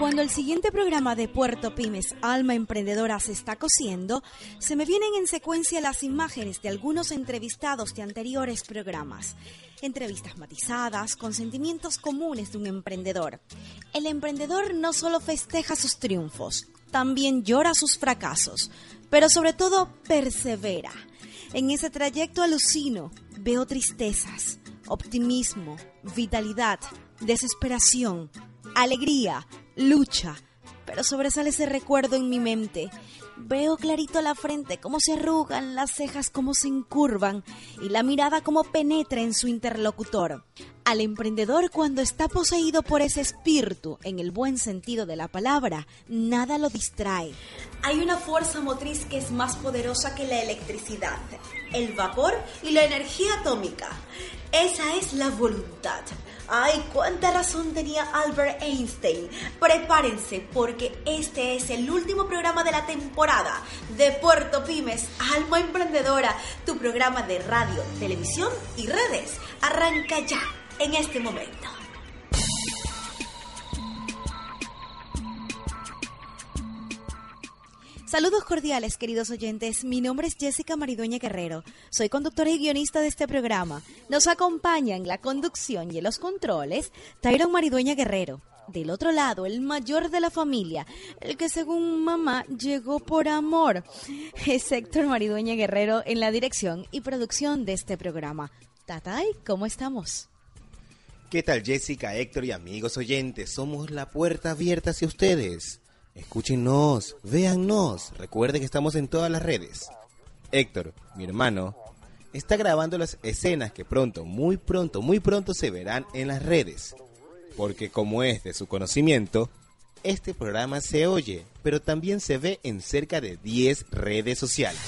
Cuando el siguiente programa de Puerto Pymes Alma Emprendedora se está cosiendo, se me vienen en secuencia las imágenes de algunos entrevistados de anteriores programas. Entrevistas matizadas con sentimientos comunes de un emprendedor. El emprendedor no solo festeja sus triunfos, también llora sus fracasos, pero sobre todo persevera. En ese trayecto alucino, veo tristezas, optimismo, vitalidad, desesperación, alegría, lucha, pero sobresale ese recuerdo en mi mente. Veo clarito la frente, cómo se arrugan, las cejas cómo se incurvan y la mirada cómo penetra en su interlocutor. Al emprendedor cuando está poseído por ese espíritu, en el buen sentido de la palabra, nada lo distrae. Hay una fuerza motriz que es más poderosa que la electricidad, el vapor y la energía atómica. Esa es la voluntad. Ay, cuánta razón tenía Albert Einstein. Prepárense porque este es el último programa de la temporada de Puerto Pymes, Alma Emprendedora, tu programa de radio, televisión y redes. Arranca ya, en este momento. Saludos cordiales, queridos oyentes. Mi nombre es Jessica Maridueña Guerrero. Soy conductora y guionista de este programa. Nos acompaña en la conducción y en los controles Tyron Maridueña Guerrero. Del otro lado, el mayor de la familia, el que según mamá llegó por amor, es Héctor Maridueña Guerrero en la dirección y producción de este programa. Tatay, ¿cómo estamos? ¿Qué tal Jessica, Héctor y amigos oyentes? Somos la puerta abierta hacia ustedes. Escúchenos, véannos. Recuerden que estamos en todas las redes. Héctor, mi hermano, está grabando las escenas que pronto, muy pronto, muy pronto se verán en las redes. Porque como es de su conocimiento, este programa se oye, pero también se ve en cerca de 10 redes sociales.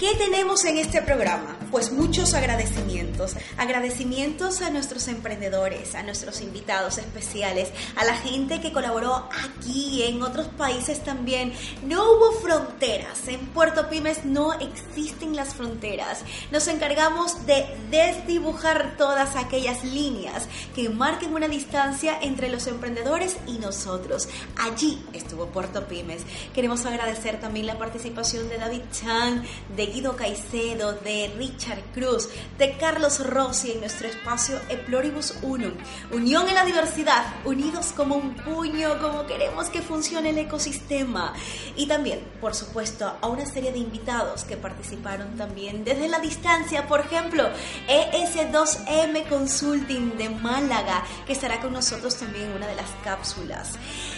¿Qué tenemos en este programa? Pues muchos agradecimientos. Agradecimientos a nuestros emprendedores, a nuestros invitados especiales, a la gente que colaboró aquí, en otros países también. No hubo fronteras. En Puerto Pymes no existen las fronteras. Nos encargamos de desdibujar todas aquellas líneas que marquen una distancia entre los emprendedores y nosotros. Allí estuvo Puerto Pymes. Queremos agradecer también la participación de David Chan, de Guido Caicedo, de Richard Cruz, de Carlos Rossi en nuestro espacio Eploribus Unum. Unión en la diversidad, unidos como un puño, como queremos que funcione el ecosistema. Y también, por supuesto, a una serie de invitados que participaron también desde la distancia, por ejemplo, ES2M Consulting de Málaga, que estará con nosotros también en una de las cápsulas.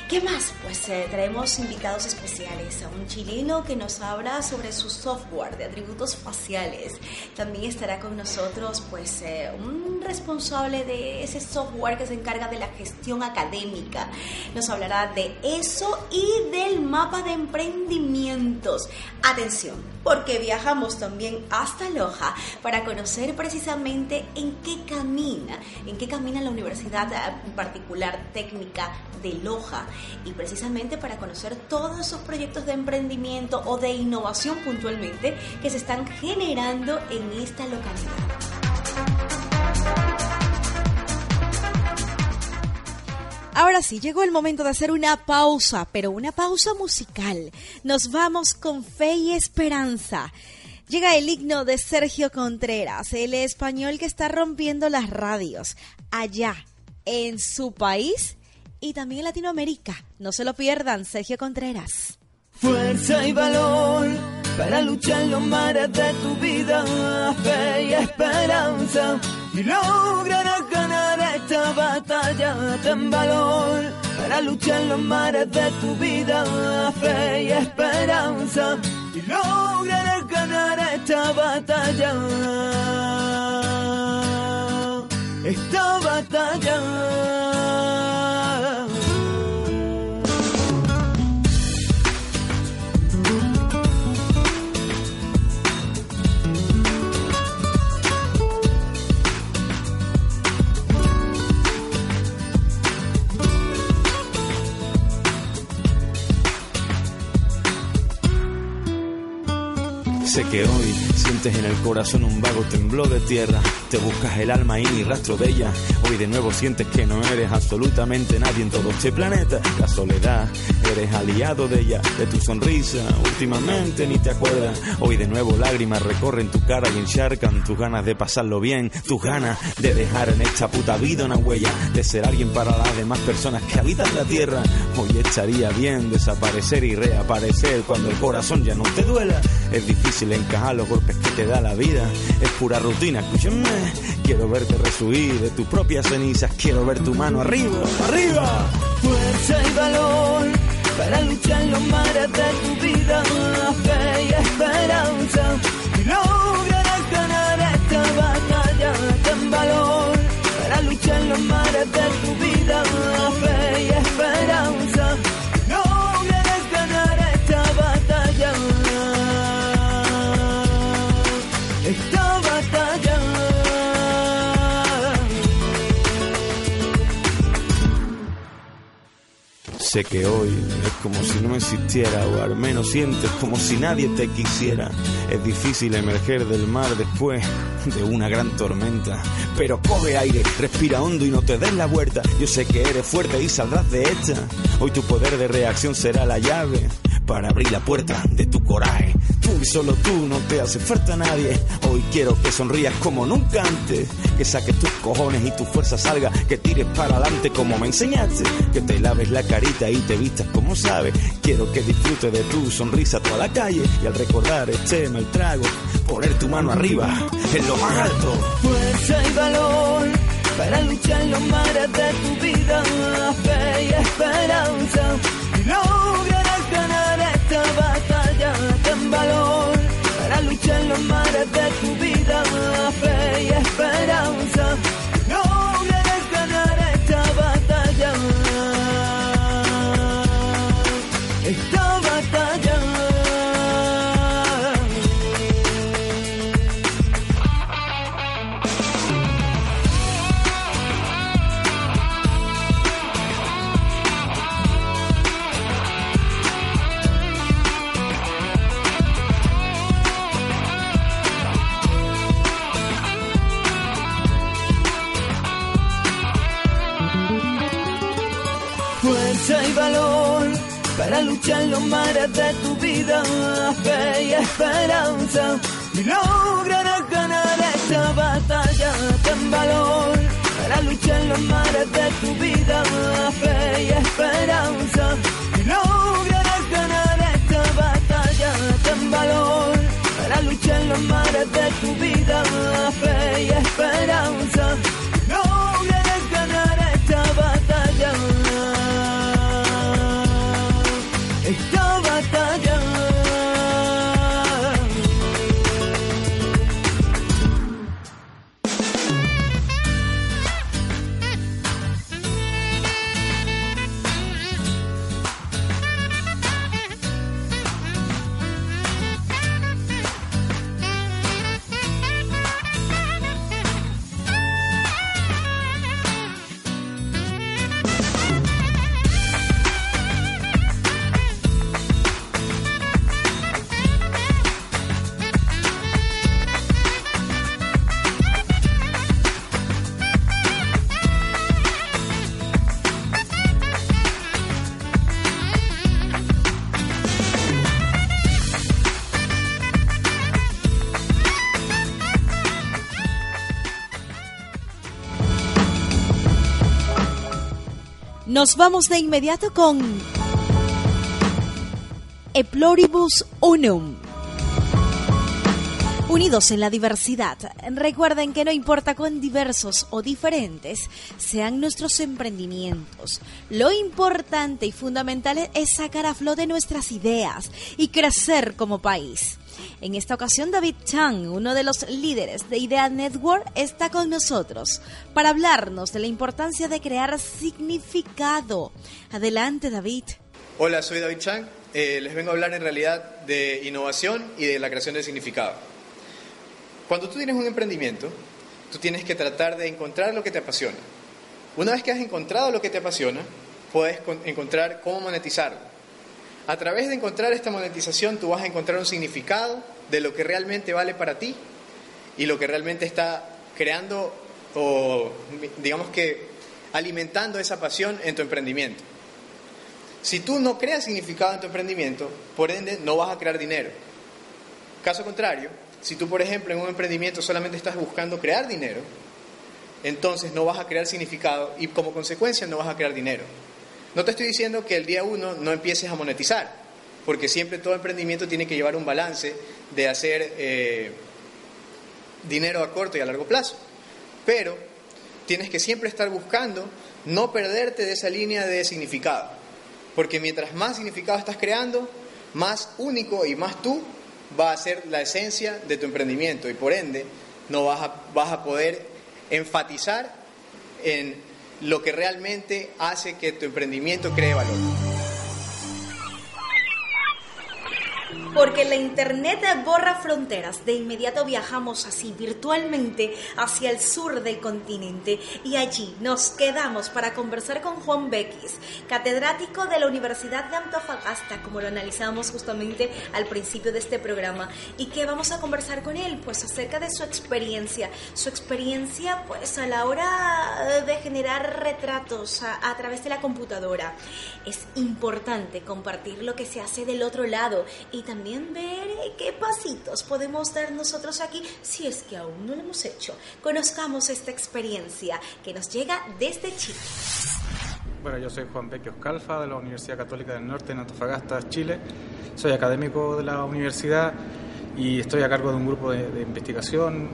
¿Qué más? Pues eh, traemos invitados especiales a un chileno que nos habla sobre su software de atributos faciales. También estará con nosotros pues eh, un responsable de ese software que se encarga de la gestión académica. Nos hablará de eso y del mapa de emprendimientos. Atención, porque viajamos también hasta Loja para conocer precisamente en qué camina, en qué camina la Universidad en particular técnica de Loja y precisamente para conocer todos esos proyectos de emprendimiento o de innovación puntualmente que se están generando en esta localidad. Ahora sí, llegó el momento de hacer una pausa, pero una pausa musical. Nos vamos con fe y esperanza. Llega el himno de Sergio Contreras, el español que está rompiendo las radios allá en su país y también en Latinoamérica. No se lo pierdan, Sergio Contreras. Fuerza y valor para luchar los mares de tu vida, fe y esperanza. Y lograrás ganar esta batalla, ten valor para luchar los mares de tu vida, fe y esperanza. Y lograrás ganar esta batalla, esta batalla. Sé que hoy Sientes en el corazón un vago temblor de tierra. Te buscas el alma y ni rastro de ella. Hoy de nuevo sientes que no eres absolutamente nadie en todo este planeta. La soledad, eres aliado de ella, de tu sonrisa. Últimamente ni te acuerdas. Hoy de nuevo lágrimas recorren tu cara y encharcan tus ganas de pasarlo bien. Tus ganas de dejar en esta puta vida una huella. De ser alguien para las demás personas que habitan la tierra. Hoy estaría bien desaparecer y reaparecer cuando el corazón ya no te duela. Es difícil encajar los que te da la vida. Es pura rutina, escúchenme. Quiero verte resuir de tus propias cenizas. Quiero ver tu mano arriba, arriba. Fuerza y valor para luchar en los mares de tu vida. Fe y esperanza. Y lograrás ganar esta batalla. Ten valor para luchar en los mares de tu vida. Sé que hoy es como si no existiera o al menos sientes como si nadie te quisiera. Es difícil emerger del mar después de una gran tormenta. Pero coge aire, respira hondo y no te des la vuelta. Yo sé que eres fuerte y saldrás de esta. Hoy tu poder de reacción será la llave para abrir la puerta de tu coraje. Tú y solo tú, no te hace falta nadie. Hoy quiero que sonrías como nunca antes. Que saques tus cojones y tu fuerza salga. Que tires para adelante como me enseñaste. Que te laves la carita y te vistas como sabes. Quiero que disfrutes de tu sonrisa toda la calle. Y al recordar este mal trago, poner tu mano arriba, en lo más alto. fuerza y valor para luchar los mares de tu vida, fe y esperanza. Y lograrás ganar esta batalla. En los mares de tu vida, fe y esperanza. Mares de tu vida, fe y esperanza. Y lograrás ganar esta batalla. Ten valor para luchar en los mares de tu vida, fe y esperanza. Nos vamos de inmediato con Eploribus Unum. Unidos en la diversidad. Recuerden que no importa cuán diversos o diferentes sean nuestros emprendimientos, lo importante y fundamental es sacar a flote nuestras ideas y crecer como país. En esta ocasión, David Chang, uno de los líderes de Idea Network, está con nosotros para hablarnos de la importancia de crear significado. Adelante, David. Hola, soy David Chang. Eh, les vengo a hablar en realidad de innovación y de la creación de significado. Cuando tú tienes un emprendimiento, tú tienes que tratar de encontrar lo que te apasiona. Una vez que has encontrado lo que te apasiona, puedes con- encontrar cómo monetizarlo. A través de encontrar esta monetización tú vas a encontrar un significado de lo que realmente vale para ti y lo que realmente está creando o digamos que alimentando esa pasión en tu emprendimiento. Si tú no creas significado en tu emprendimiento, por ende no vas a crear dinero. Caso contrario, si tú, por ejemplo, en un emprendimiento solamente estás buscando crear dinero, entonces no vas a crear significado y como consecuencia no vas a crear dinero. No te estoy diciendo que el día uno no empieces a monetizar, porque siempre todo emprendimiento tiene que llevar un balance de hacer eh, dinero a corto y a largo plazo. Pero tienes que siempre estar buscando no perderte de esa línea de significado, porque mientras más significado estás creando, más único y más tú va a ser la esencia de tu emprendimiento y por ende no vas a, vas a poder enfatizar en lo que realmente hace que tu emprendimiento cree valor. Porque la Internet borra fronteras. De inmediato viajamos así virtualmente hacia el sur del continente y allí nos quedamos para conversar con Juan Bequis, catedrático de la Universidad de Antofagasta, como lo analizamos justamente al principio de este programa. ¿Y qué vamos a conversar con él? Pues acerca de su experiencia. Su experiencia pues a la hora de generar retratos a, a través de la computadora. Es importante compartir lo que se hace del otro lado y también también ver eh, qué pasitos podemos dar nosotros aquí si es que aún no lo hemos hecho. Conozcamos esta experiencia que nos llega desde Chile. Bueno, yo soy Juan Bequio Calfa de la Universidad Católica del Norte en Antofagasta, Chile. Soy académico de la universidad y estoy a cargo de un grupo de, investigación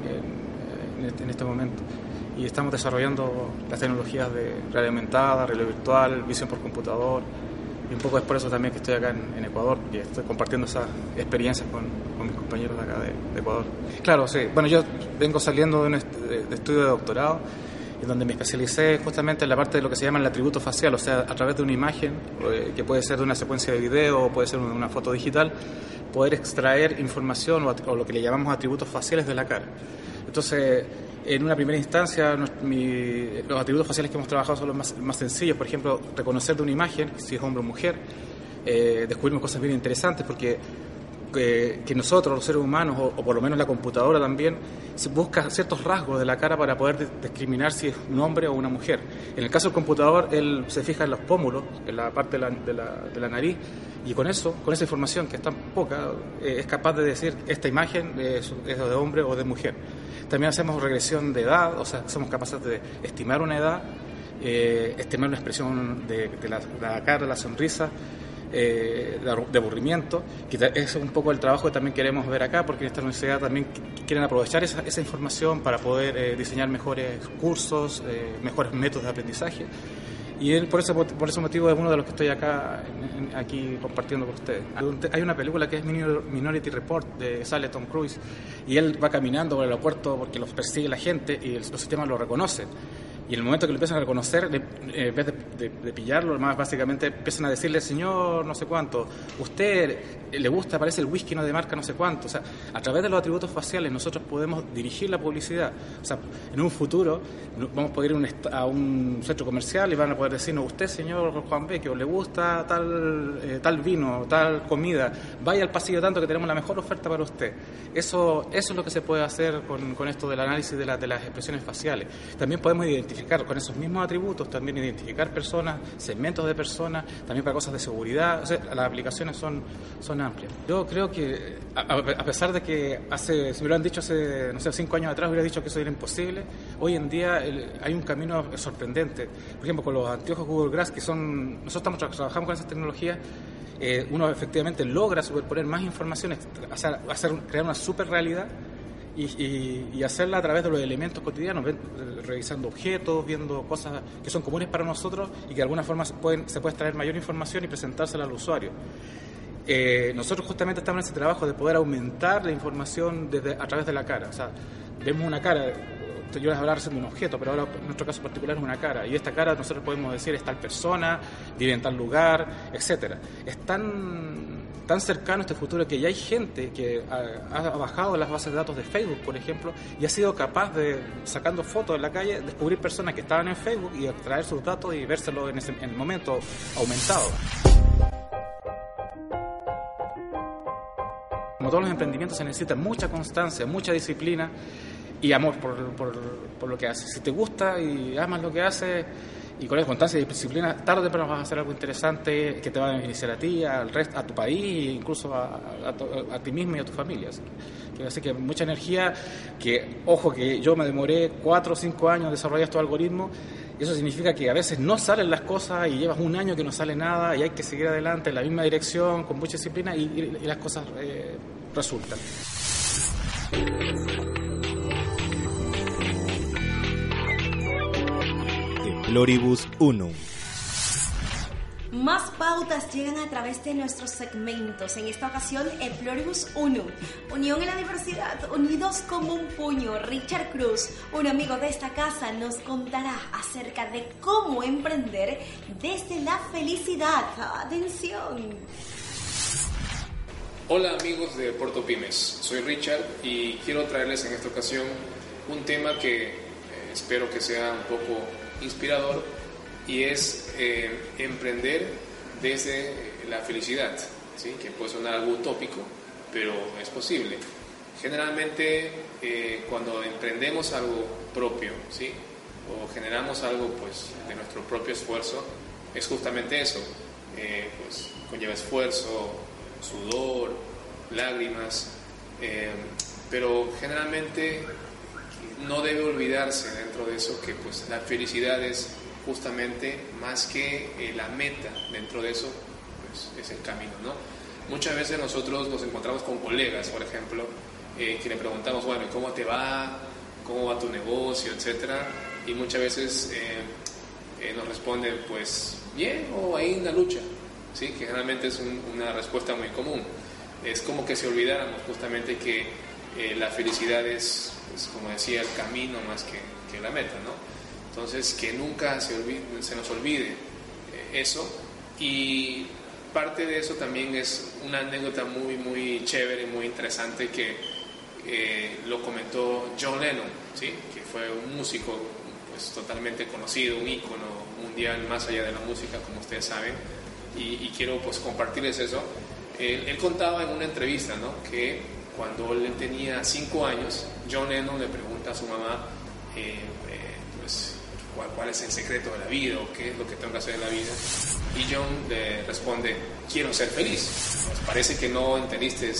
en, este, en, este, momento. Y estamos desarrollando las tecnologías de realidad aumentada, realidad virtual, visión por computador, y un poco es por eso también que estoy acá en, Ecuador, y estoy compartiendo esas experiencias con, mis compañeros de acá de, Ecuador. Claro, sí. Bueno, yo vengo saliendo de un estudio de doctorado, en donde me especialicé justamente en la parte de lo que se llama el atributo facial, o sea, a través de una imagen, eh, que puede ser de una secuencia de video o puede ser una foto digital, poder extraer información o, lo que le llamamos atributos faciales de la cara. Entonces, en una primera instancia, los atributos faciales que hemos trabajado son los más, sencillos, por ejemplo, reconocer de una imagen, si es hombre o mujer, eh, descubrimos cosas bien interesantes porque eh, que nosotros, los seres humanos, o, por lo menos la computadora también, busca ciertos rasgos de la cara para poder discriminar si es un hombre o una mujer. En el caso del computador, él se fija en los pómulos, en la parte de la, nariz, y con eso, con esa información que es tan poca, eh, es capaz de decir esta imagen es de hombre o de mujer. También hacemos regresión de edad, o sea, somos capaces de estimar una edad, eh, estimar una expresión de, la, cara, la sonrisa, eh, de aburrimiento, que es un poco el trabajo que también queremos ver acá, porque en esta universidad también quieren aprovechar esa, información para poder eh, diseñar mejores cursos, mejores métodos de aprendizaje. Y él, por, ese, por ese motivo es uno de los que estoy acá aquí compartiendo con ustedes. Hay una película que es Minority Report de sale Tom Cruise y él va caminando por el aeropuerto porque los persigue la gente y los sistemas lo reconocen. Y el momento que lo empiezan a reconocer, en vez de, pillarlo, más básicamente empiezan a decirle, señor, no sé cuánto, usted le gusta, parece el whisky no de marca no sé cuánto. O sea, a través de los atributos faciales nosotros podemos dirigir la publicidad. O sea, en un futuro vamos a poder ir a un centro comercial y van a poder decirnos, usted, señor Juan Beque, le gusta tal, eh, tal vino, tal comida, vaya al pasillo tanto que tenemos la mejor oferta para usted. Eso, eso es lo que se puede hacer con, con esto del análisis de, de las expresiones faciales. También podemos identificar con esos mismos atributos, también identificar personas, segmentos de personas, también para cosas de seguridad. las aplicaciones son, son amplias. Yo creo que, a, pesar de que hace, si me lo han dicho hace, no sé, cinco años atrás, hubiera dicho que eso era imposible, hoy en día hay un camino sorprendente. Por ejemplo, con los anteojos Google Glass, que son, nosotros estamos trabajamos con esas tecnologías, eh, uno efectivamente logra superponer más información, hacer, hacer crear una super realidad y, hacerla a través de los elementos cotidianos, revisando objetos, viendo cosas que son comunes para nosotros y que de alguna forma se, pueden, se puede extraer mayor información y presentársela al usuario. Eh, nosotros justamente estamos en ese trabajo de poder aumentar la información desde, a través de la cara. O sea, vemos una cara, yo les hablaba recién de un objeto, pero ahora en nuestro caso particular es una cara. Y esta cara nosotros podemos decir es tal persona, vive en tal lugar, etcétera. Es tan tan cercano este futuro que ya hay gente que ha, bajado las bases de datos de Facebook, por ejemplo, y ha sido capaz de, sacando fotos en la calle, descubrir personas que estaban en Facebook y extraer sus datos y vérselos en, ese, el momento aumentado. como todos los emprendimientos, se necesita mucha constancia, mucha disciplina y amor por, por, lo que haces. Si te gusta y amas lo que haces y con esa constancia y disciplina, tarde o temprano vas a hacer algo interesante que te va a beneficiar a ti, al resto, a tu país e incluso a, ti mismo y a tu familia. Así que, que mucha energía, que ojo que yo me demoré cuatro o cinco años en desarrollar estos algoritmos y eso significa que a veces no salen las cosas y llevas un año que no sale nada y hay que seguir adelante en la misma dirección, con mucha disciplina y, las cosas eh, resultan. Floribus 1 más pautas llegan a través de nuestros segmentos. En esta ocasión, el Floribus 1. Unión en la diversidad, unidos como un puño. Richard Cruz, un amigo de esta casa, nos contará acerca de cómo emprender desde la felicidad. Atención. Hola amigos de Puerto Pymes, soy Richard y quiero traerles en esta ocasión un tema que eh, espero que sea un poco inspirador y es eh, emprender desde la felicidad, ¿sí? que puede sonar algo utópico, pero es posible. Generalmente eh, cuando emprendemos algo propio, ¿sí? o generamos algo pues, de nuestro propio esfuerzo, es justamente eso, eh, pues, conlleva esfuerzo, sudor, lágrimas, pero generalmente no debe olvidarse dentro de eso que pues, la felicidad es justamente más que eh, la meta dentro de eso, pues es el camino, ¿no? Muchas veces nosotros nos encontramos con colegas, por ejemplo, eh, que le preguntamos, bueno, ¿cómo te va? ¿Cómo va tu negocio? Etcétera. Y muchas veces eh, nos responden, pues, bien o ahí en la lucha, ¿sí? Que generalmente es una respuesta muy común. Es como que se olvidáramos justamente que la felicidad es, pues, como decía, el camino más que, que la meta, ¿no? Entonces, que nunca se, se nos olvide eh, eso. Y parte de eso también es una anécdota muy, muy chévere, muy interesante que eh, lo comentó John Lennon, ¿sí? que fue un músico pues, totalmente conocido, un ícono mundial más allá de la música, como ustedes saben. Y, quiero pues, compartirles eso. Él, contaba en una entrevista ¿no? que cuando él tenía cinco años, John Lennon le pregunta a su mamá, eh, pues, cuál, es el secreto de la vida o qué es lo que tengo que hacer en la vida. Y John le responde, quiero ser feliz. Pues parece que no entendiste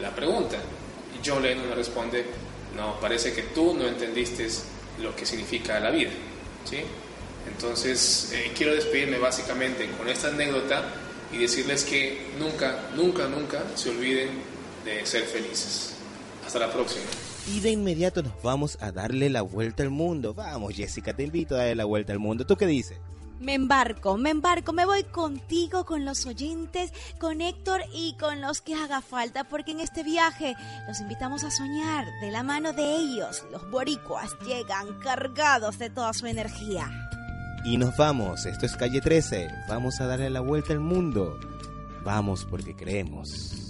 la pregunta. Y John Lennon le responde, no, parece que tú no entendiste lo que significa la vida. ¿sí? Entonces, eh, quiero despedirme básicamente con esta anécdota y decirles que nunca, nunca, nunca se olviden de ser felices. Hasta la próxima. Y de inmediato nos vamos a darle la vuelta al mundo. Vamos, Jessica, te invito a darle la vuelta al mundo. ¿Tú qué dices? Me embarco, me embarco, me voy contigo, con los oyentes, con Héctor y con los que haga falta, porque en este viaje los invitamos a soñar de la mano de ellos. Los boricuas llegan cargados de toda su energía. Y nos vamos, esto es calle 13, vamos a darle la vuelta al mundo. Vamos porque creemos.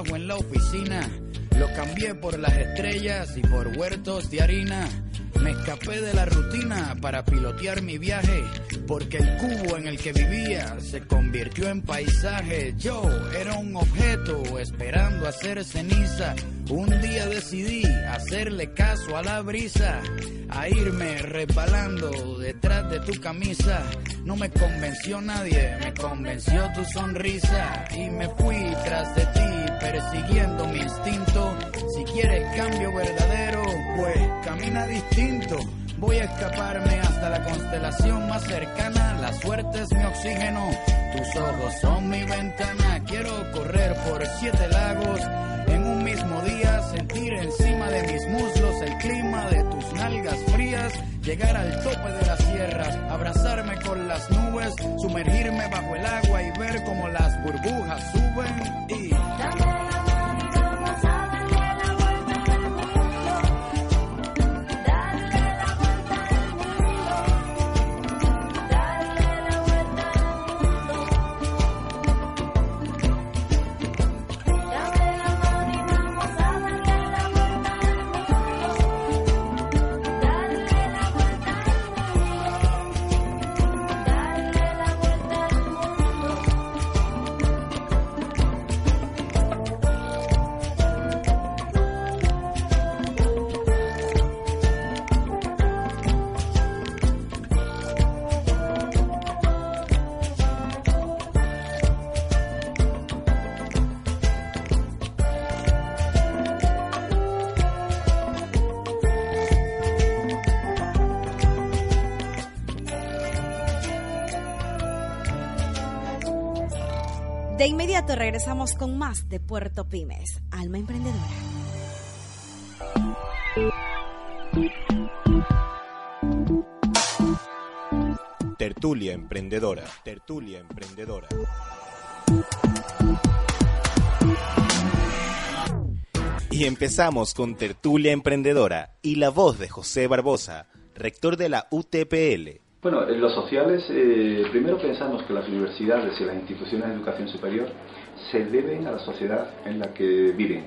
en la oficina. Lo cambié por las estrellas y por huertos de harina. Me escapé de la rutina para pilotear mi viaje, porque el cubo en el que vivía se convirtió en paisaje. Yo era un objeto esperando hacer ceniza. Un día decidí hacerle caso a la brisa, a irme resbalando detrás de tu camisa. No me convenció nadie, me convenció tu sonrisa y me fui tras de ti persiguiendo mi instinto. Si quieres cambio verdadero, pues camina distinto. Voy a escaparme hasta la constelación más cercana. La suerte es mi oxígeno, tus ojos son mi ventana. Quiero correr por siete lagos en un mismo día, sentir encima de mis muslos el clima de tus nalgas frías, llegar al tope de la sierra, abrazarme con las nubes, sumergirme bajo el agua y ver como las burbujas suben. Regresamos con más de Puerto Pymes, Alma Emprendedora. Tertulia Emprendedora. Tertulia Emprendedora. Y empezamos con Tertulia Emprendedora y la voz de José Barbosa, rector de la UTPL. Bueno, en los sociales, eh, primero pensamos que las universidades y las instituciones de educación superior se deben a la sociedad en la que viven,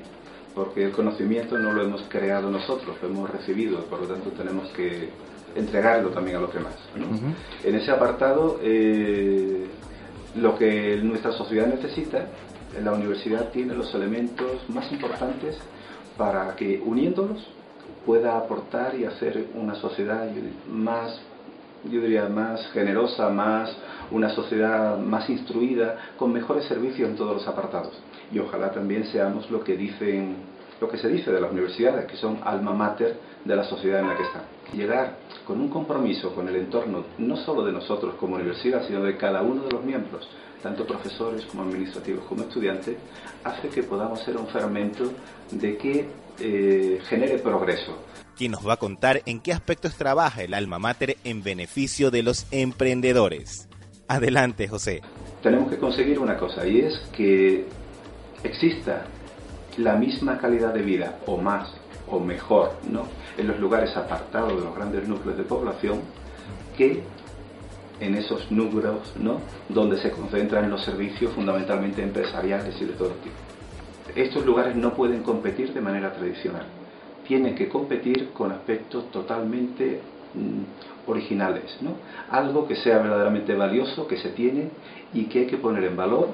porque el conocimiento no lo hemos creado nosotros, lo hemos recibido, por lo tanto tenemos que entregarlo también a los demás. ¿no? En ese apartado, eh, lo que nuestra sociedad necesita, la universidad tiene los elementos más importantes para que uniéndolos pueda aportar y hacer una sociedad más yo diría, más generosa, más una sociedad más instruida, con mejores servicios en todos los apartados. Y ojalá también seamos lo que dicen, lo que se dice de las universidades, que son alma mater de la sociedad en la que están. Llegar con un compromiso con el entorno, no solo de nosotros como universidad, sino de cada uno de los miembros, tanto profesores como administrativos como estudiantes, hace que podamos ser un fermento de que eh, genere progreso, quien nos va a contar en qué aspectos trabaja el alma mater en beneficio de los emprendedores. Adelante, José. Tenemos que conseguir una cosa y es que exista la misma calidad de vida o más o mejor ¿no? en los lugares apartados de los grandes núcleos de población que en esos núcleos ¿no? donde se concentran los servicios fundamentalmente empresariales y de todo tipo. Estos lugares no pueden competir de manera tradicional tiene que competir con aspectos totalmente mm, originales, ¿no? Algo que sea verdaderamente valioso, que se tiene y que hay que poner en valor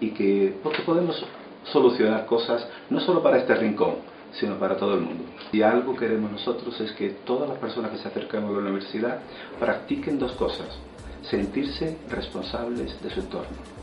y que porque podemos solucionar cosas no solo para este rincón, sino para todo el mundo. Y algo que queremos nosotros es que todas las personas que se acercan a la universidad practiquen dos cosas, sentirse responsables de su entorno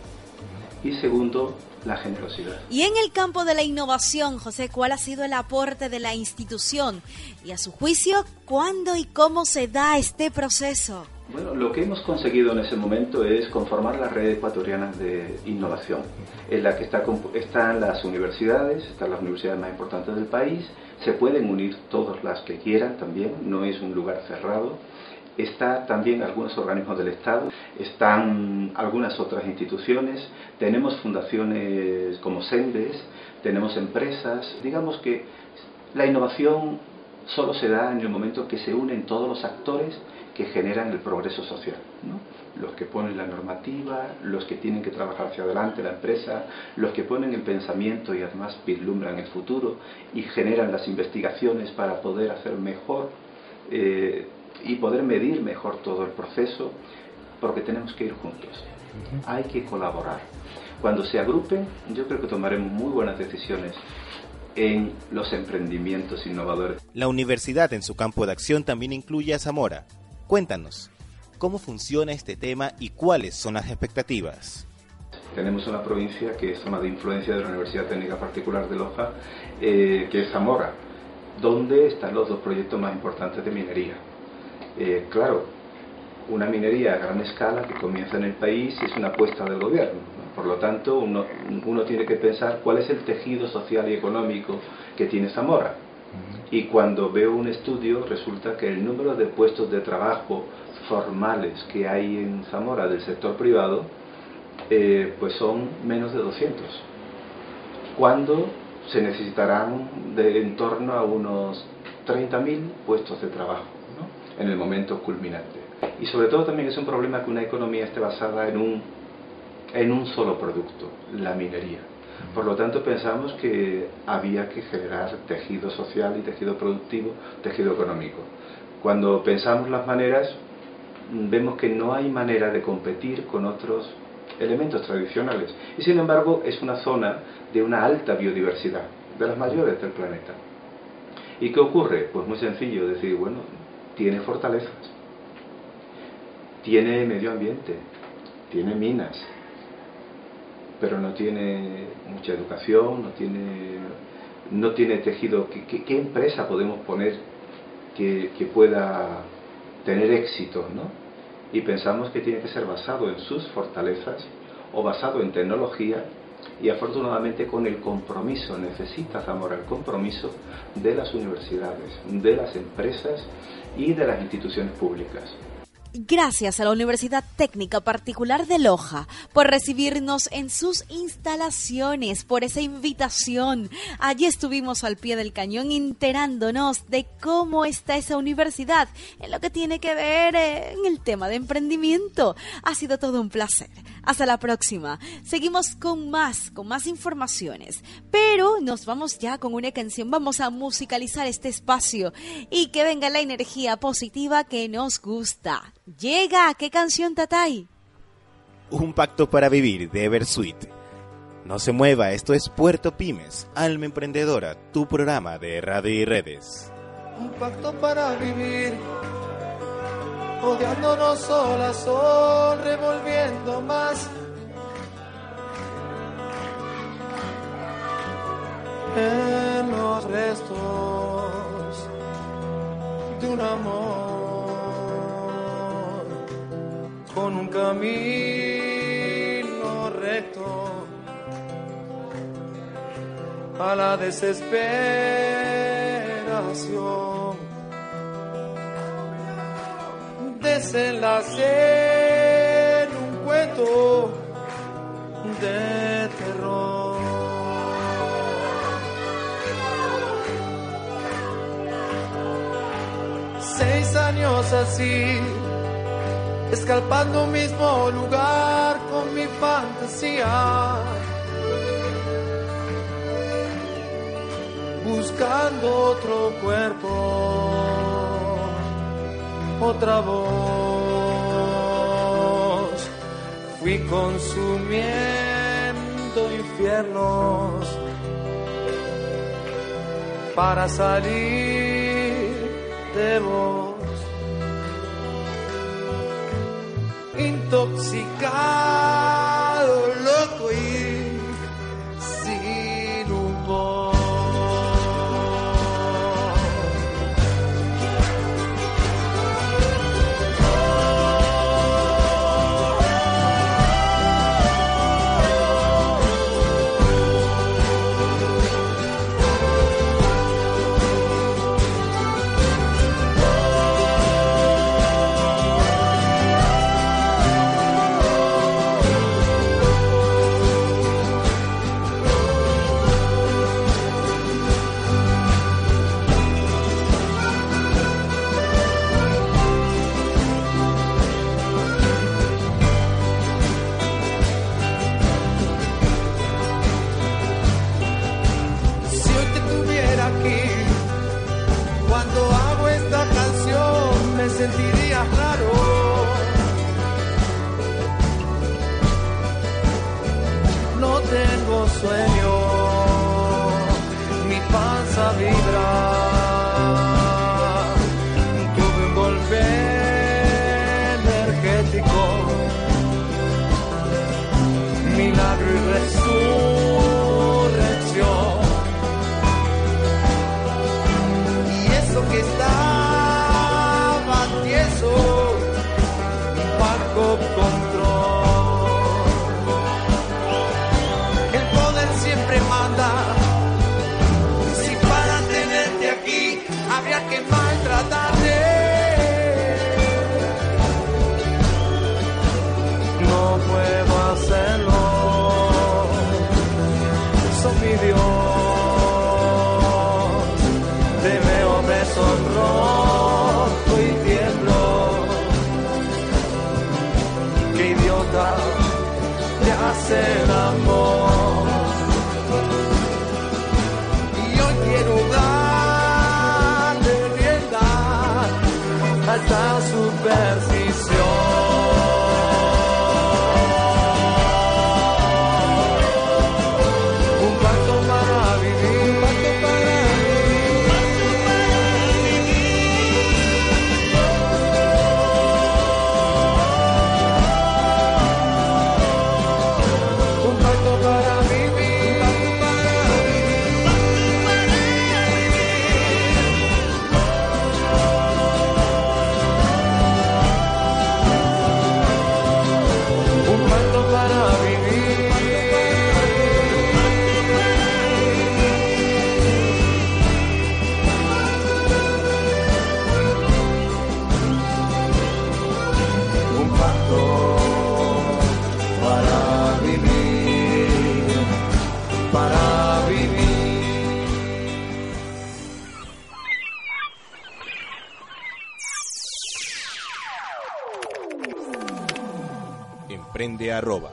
y segundo, la generosidad. Y en el campo de la innovación, José, ¿cuál ha sido el aporte de la institución? Y a su juicio, ¿cuándo y cómo se da este proceso? Bueno, lo que hemos conseguido en ese momento es conformar la red ecuatoriana de innovación, en la que está, están las universidades, están las universidades más importantes del país, se pueden unir todas las que quieran también, no es un lugar cerrado, está también algunos organismos del Estado, están algunas otras instituciones, tenemos fundaciones como Sendes, tenemos empresas, digamos que la innovación solo se da en el momento que se unen todos los actores que generan el progreso social. los que ponen la normativa, los que tienen que trabajar hacia adelante la empresa, los que ponen el pensamiento y además vislumbran el futuro y generan las investigaciones para poder hacer mejor eh, y poder medir mejor todo el proceso, porque tenemos que ir juntos. Hay que colaborar. Cuando se agrupen, yo creo que tomaremos muy buenas decisiones en los emprendimientos innovadores. La universidad en su campo de acción también incluye a Zamora. Cuéntanos, ¿cómo funciona este tema y cuáles son las expectativas? Tenemos una provincia que es zona de influencia de la Universidad Técnica Particular de Loja, eh, que es Zamora, donde están los dos proyectos más importantes de minería. Eh, claro, una minería a gran escala que comienza en el país es una apuesta del gobierno. Por lo tanto, uno, uno tiene que pensar cuál es el tejido social y económico que tiene Zamora. Y cuando veo un estudio, resulta que el número de puestos de trabajo formales que hay en Zamora del sector privado, eh, pues son menos de 200. Cuando se necesitarán de en torno a unos 30.000 puestos de trabajo. En el momento culminante. Y sobre todo también es un problema que una economía esté basada en un, en un solo producto, la minería. Por lo tanto, pensamos que había que generar tejido social y tejido productivo, tejido económico. Cuando pensamos las maneras, vemos que no hay manera de competir con otros elementos tradicionales. Y sin embargo, es una zona de una alta biodiversidad, de las mayores del planeta. ¿Y qué ocurre? Pues muy sencillo, decir, bueno, tiene fortalezas, tiene medio ambiente, tiene minas, pero no tiene mucha educación, no tiene, no tiene tejido. ¿Qué, qué empresa podemos poner que, que, pueda tener éxito? ¿no? Y pensamos que tiene que ser basado en sus fortalezas o basado en tecnología y afortunadamente con el compromiso, necesita Zamora el compromiso de las universidades, de las empresas y de las instituciones públicas. Gracias a la Universidad Técnica Particular de Loja por recibirnos en sus instalaciones, por esa invitación. Allí estuvimos al pie del cañón enterándonos de cómo está esa universidad en lo que tiene que ver eh, en el tema de emprendimiento. Ha sido todo un placer. Hasta la próxima. Seguimos con más, con más informaciones. Pero nos vamos ya con una canción. Vamos a musicalizar este espacio y que venga la energía positiva que nos gusta. Llega, ¿qué canción Tatay? Un pacto para vivir de Eversweet. No se mueva, esto es Puerto Pymes, Alma Emprendedora, tu programa de radio y redes. Un pacto para vivir odiándonos sol a sol, revolviendo más. En los restos de un amor con un camino recto a la desesperación desenlace en un cuento de terror. Seis años así, escalpando un mismo lugar con mi fantasía. Buscando otro cuerpo otra voz. Fui consumiendo infiernos para salir de vos. Intoxicado, mi panza arroba.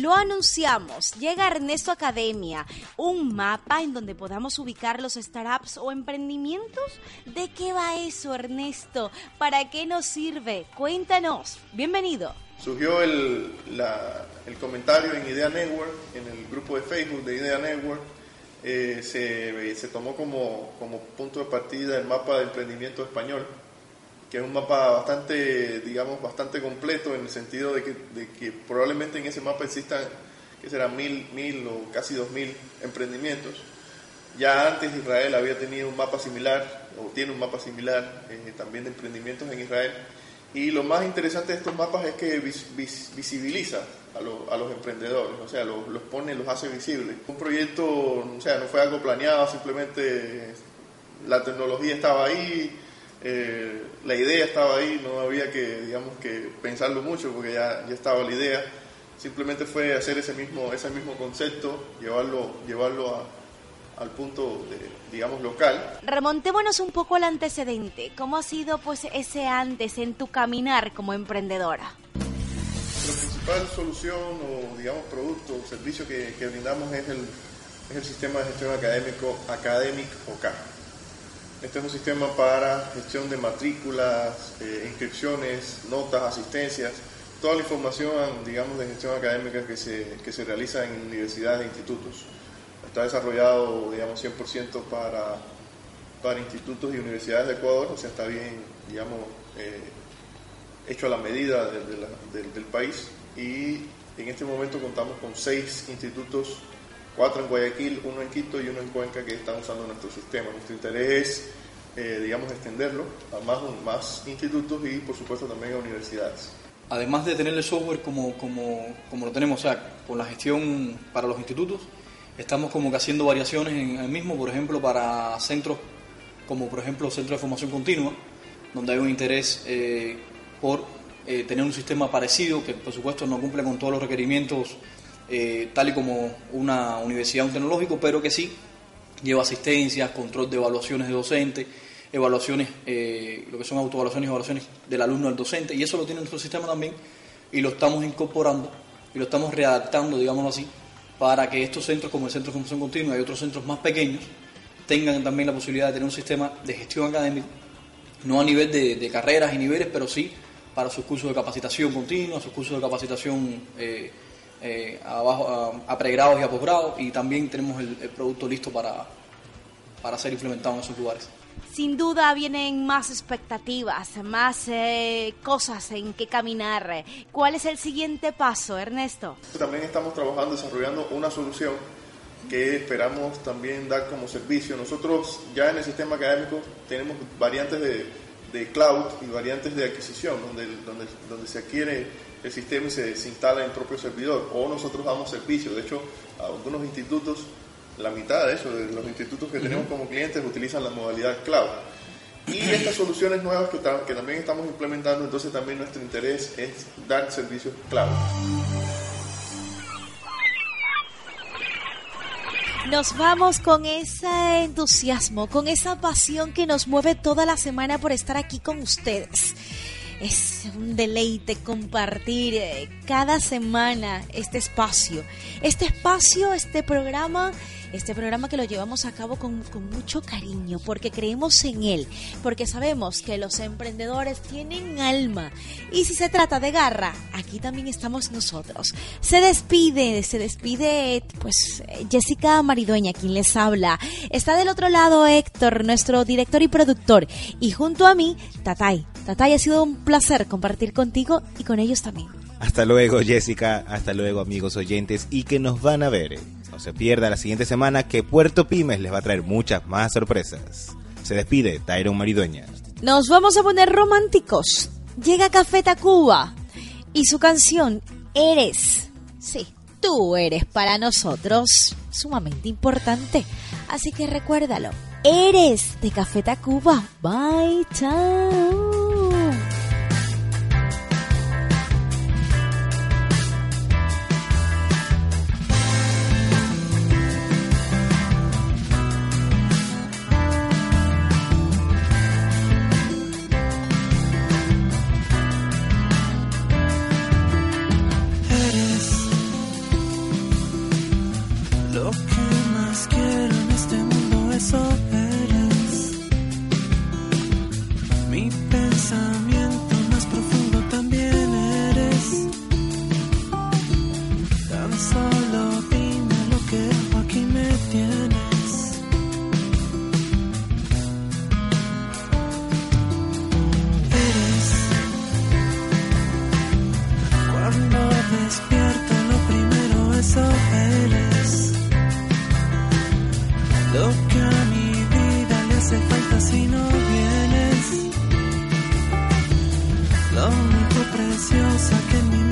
Lo anunciamos, llega Ernesto Academia, un mapa en donde podamos ubicar los startups o emprendimientos. ¿De qué va eso, Ernesto? ¿Para qué nos sirve? Cuéntanos. Bienvenido. Surgió el, la- el comentario en Idea Network, en el grupo de Facebook de Idea Network, eh, se, se tomó como, como punto de partida el mapa de emprendimiento español, que es un mapa bastante, digamos, bastante completo en el sentido de que, de que probablemente en ese mapa existan, que serán mil, mil o casi dos mil emprendimientos. Ya antes Israel había tenido un mapa similar, o tiene un mapa similar eh, también de emprendimientos en Israel. Y lo más interesante de estos mapas es que vis- vis- visibiliza a, lo- a los emprendedores, o sea, los, los pone, los hace visibles. Un proyecto, o sea, no fue algo planeado, simplemente la tecnología estaba ahí, eh, la idea estaba ahí, no había que, digamos, que pensarlo mucho porque ya, ya estaba la idea. Simplemente fue hacer ese mismo, ese mismo concepto, llevarlo, llevarlo a- al punto, de, digamos, local. Remontémonos un poco al antecedente. ¿Cómo ha sido pues ese antes en tu caminar como emprendedora? La principal solución o, digamos, producto o servicio que, que brindamos es el, es el sistema de gestión académico Academic OK. Este es un sistema para gestión de matrículas, eh, inscripciones, notas, asistencias, toda la información, digamos, de gestión académica que se, que se realiza en universidades e institutos. Está desarrollado, digamos, 100% para, para institutos y universidades de Ecuador, o sea, está bien, digamos, eh, hecho a la medida de- del país y en este momento contamos con seis institutos, cuatro en Guayaquil, uno en Quito y uno en Cuenca que están usando nuestro sistema. Nuestro interés es, eh, digamos, extenderlo a más, más institutos y por supuesto también a universidades. además de tener el software como, como, como lo tenemos, o sea, con la gestión para los institutos, estamos como que haciendo variaciones en el mismo, por ejemplo, para centros como por ejemplo Centro de Formación Continua, donde hay un interés eh, por eh, tener un sistema parecido que por supuesto no cumple con todos los requerimientos eh, tal y como una universidad, un tecnológico, pero que sí lleva asistencias, control de evaluaciones de docentes, evaluaciones, eh, lo que son autoevaluaciones y evaluaciones del alumno al docente, y eso lo tiene nuestro sistema también, y lo estamos incorporando y lo estamos readaptando, digámoslo así, para que estos centros como el Centro de Formación Continua y otros centros más pequeños tengan también la posibilidad de tener un sistema de gestión académica, no a nivel de, carreras y niveles, pero sí para sus cursos de capacitación continua, sus cursos de capacitación eh, eh, a pregrados y a posgrados, y también tenemos el, el producto listo para, para ser implementado en esos lugares. Sin duda vienen más expectativas, más eh, cosas en que caminar. ¿Cuál es el siguiente paso, Ernesto? También estamos trabajando, desarrollando una solución que esperamos también dar como servicio. Nosotros ya en el sistema académico tenemos variantes de, de cloud y variantes de adquisición, donde, donde, donde se adquiere el sistema y se, se instala en el propio servidor, o nosotros damos servicio. De hecho, algunos institutos la mitad de eso, de los institutos que tenemos como clientes utilizan la modalidad cloud. Y estas soluciones nuevas que, que también estamos implementando, entonces también nuestro interés es dar servicios cloud. Nos vamos con ese entusiasmo, con esa pasión que nos mueve toda la semana por estar aquí con ustedes. Es un deleite compartir eh, cada semana este espacio. Este espacio, este programa, este programa que lo llevamos a cabo con, mucho cariño, porque creemos en él, porque sabemos que los emprendedores tienen alma. Y si se trata de garra, aquí también estamos nosotros. Se despide, se despide pues Jessica Maridueña, quien les habla. Está del otro lado Héctor, nuestro director y productor. Y junto a mí, Tatay. Tatay, ha sido un placer compartir contigo y con ellos también. Hasta luego, Jessica. Hasta luego, amigos oyentes. Y que nos van a ver. No se pierda la siguiente semana que Puerto Pymes les va a traer muchas más sorpresas. Se despide Tyron Maridueña. Nos vamos a poner románticos. Llega Café Tacuba y su canción Eres. Sí, tú eres para nosotros sumamente importante. Así que recuérdalo. Eres de Café Tacuba. Bye, chao. Hace falta si no vienes. Lo único preciosa que en mi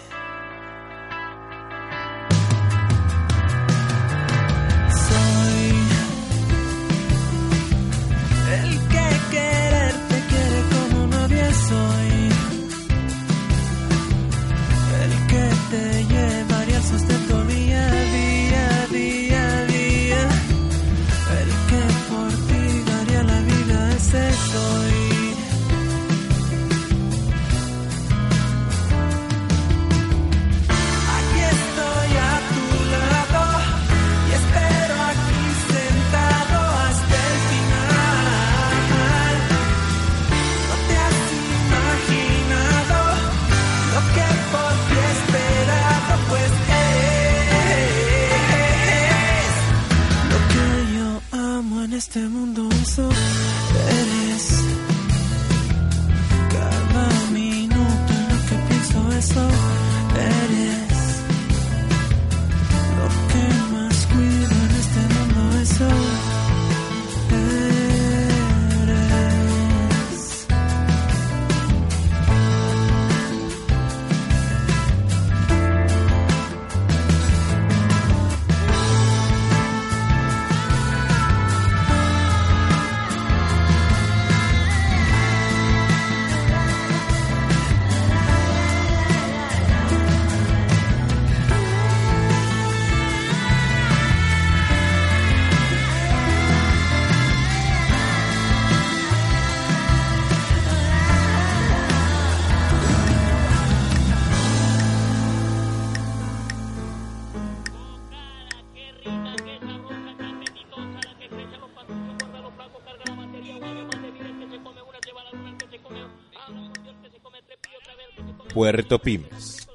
Puerto Pymes,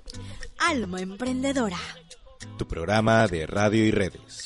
Alma emprendedora. tu programa de radio y redes.